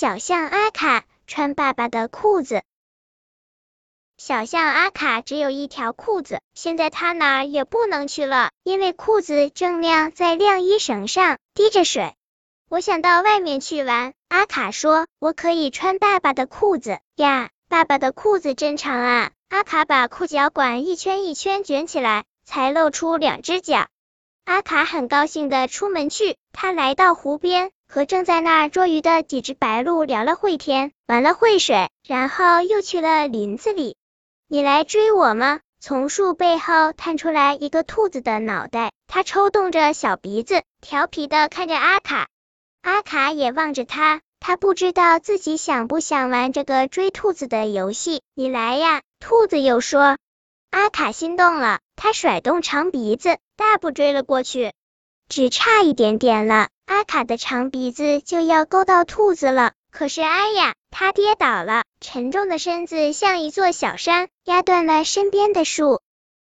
小象阿卡穿爸爸的裤子。小象阿卡只有一条裤子，现在他哪儿也不能去了，因为裤子正晾在晾衣绳上，滴着水。我想到外面去玩，阿卡说：“我可以穿爸爸的裤子呀，爸爸的裤子真长啊。”阿卡把裤脚管一圈一圈卷起来，才露出两只脚。阿卡很高兴的出门去，他来到湖边，和正在那捉鱼的几只白鹭聊了会天，玩了会水，然后又去了林子里。你来追我吗？从树背后探出来一个兔子的脑袋，它抽动着小鼻子，调皮的看着阿卡。阿卡也望着他，他不知道自己想不想玩这个追兔子的游戏。你来呀，兔子又说。阿卡心动了，他甩动长鼻子，大步追了过去。只差一点点了，阿卡的长鼻子就要勾到兔子了。可是，哎呀，他跌倒了，沉重的身子像一座小山，压断了身边的树。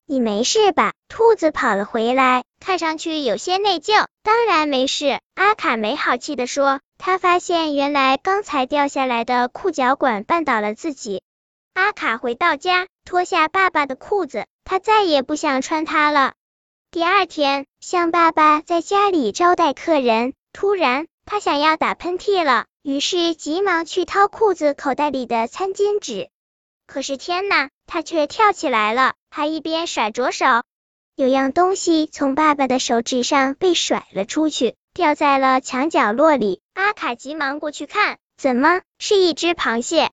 你没事吧？兔子跑了回来，看上去有些内疚。当然没事，阿卡没好气的说。他发现原来刚才掉下来的裤脚管绊倒了自己。阿卡回到家，脱下爸爸的裤子，他再也不想穿它了。第二天，象爸爸在家里招待客人，突然他想要打喷嚏了。于是急忙去掏裤子口袋里的餐巾纸，可是天呐，他却跳起来了，还一边甩着手，有样东西从爸爸的手指上被甩了出去，掉在了墙角落里。阿卡急忙过去看，怎么是一只螃蟹？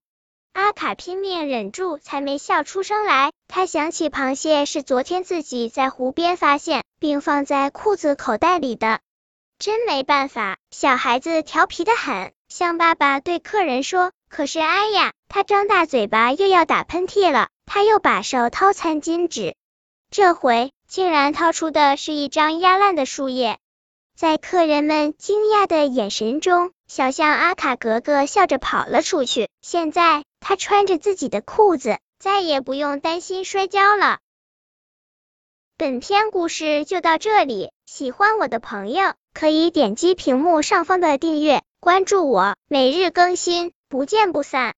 阿卡拼命忍住，才没笑出声来。他想起螃蟹是昨天自己在湖边发现，并放在裤子口袋里的，真没办法，小孩子调皮的很。象爸爸对客人说：“可是，哎呀，他张大嘴巴又要打喷嚏了。”他又把手掏餐巾纸，这回竟然掏出的是一张压烂的树叶。在客人们惊讶的眼神中，小象阿卡格格笑着跑了出去。现在他穿着自己的裤子，再也不用担心摔跤了。本篇故事就到这里，喜欢我的朋友可以点击屏幕上方的订阅。关注我，每日更新，不见不散。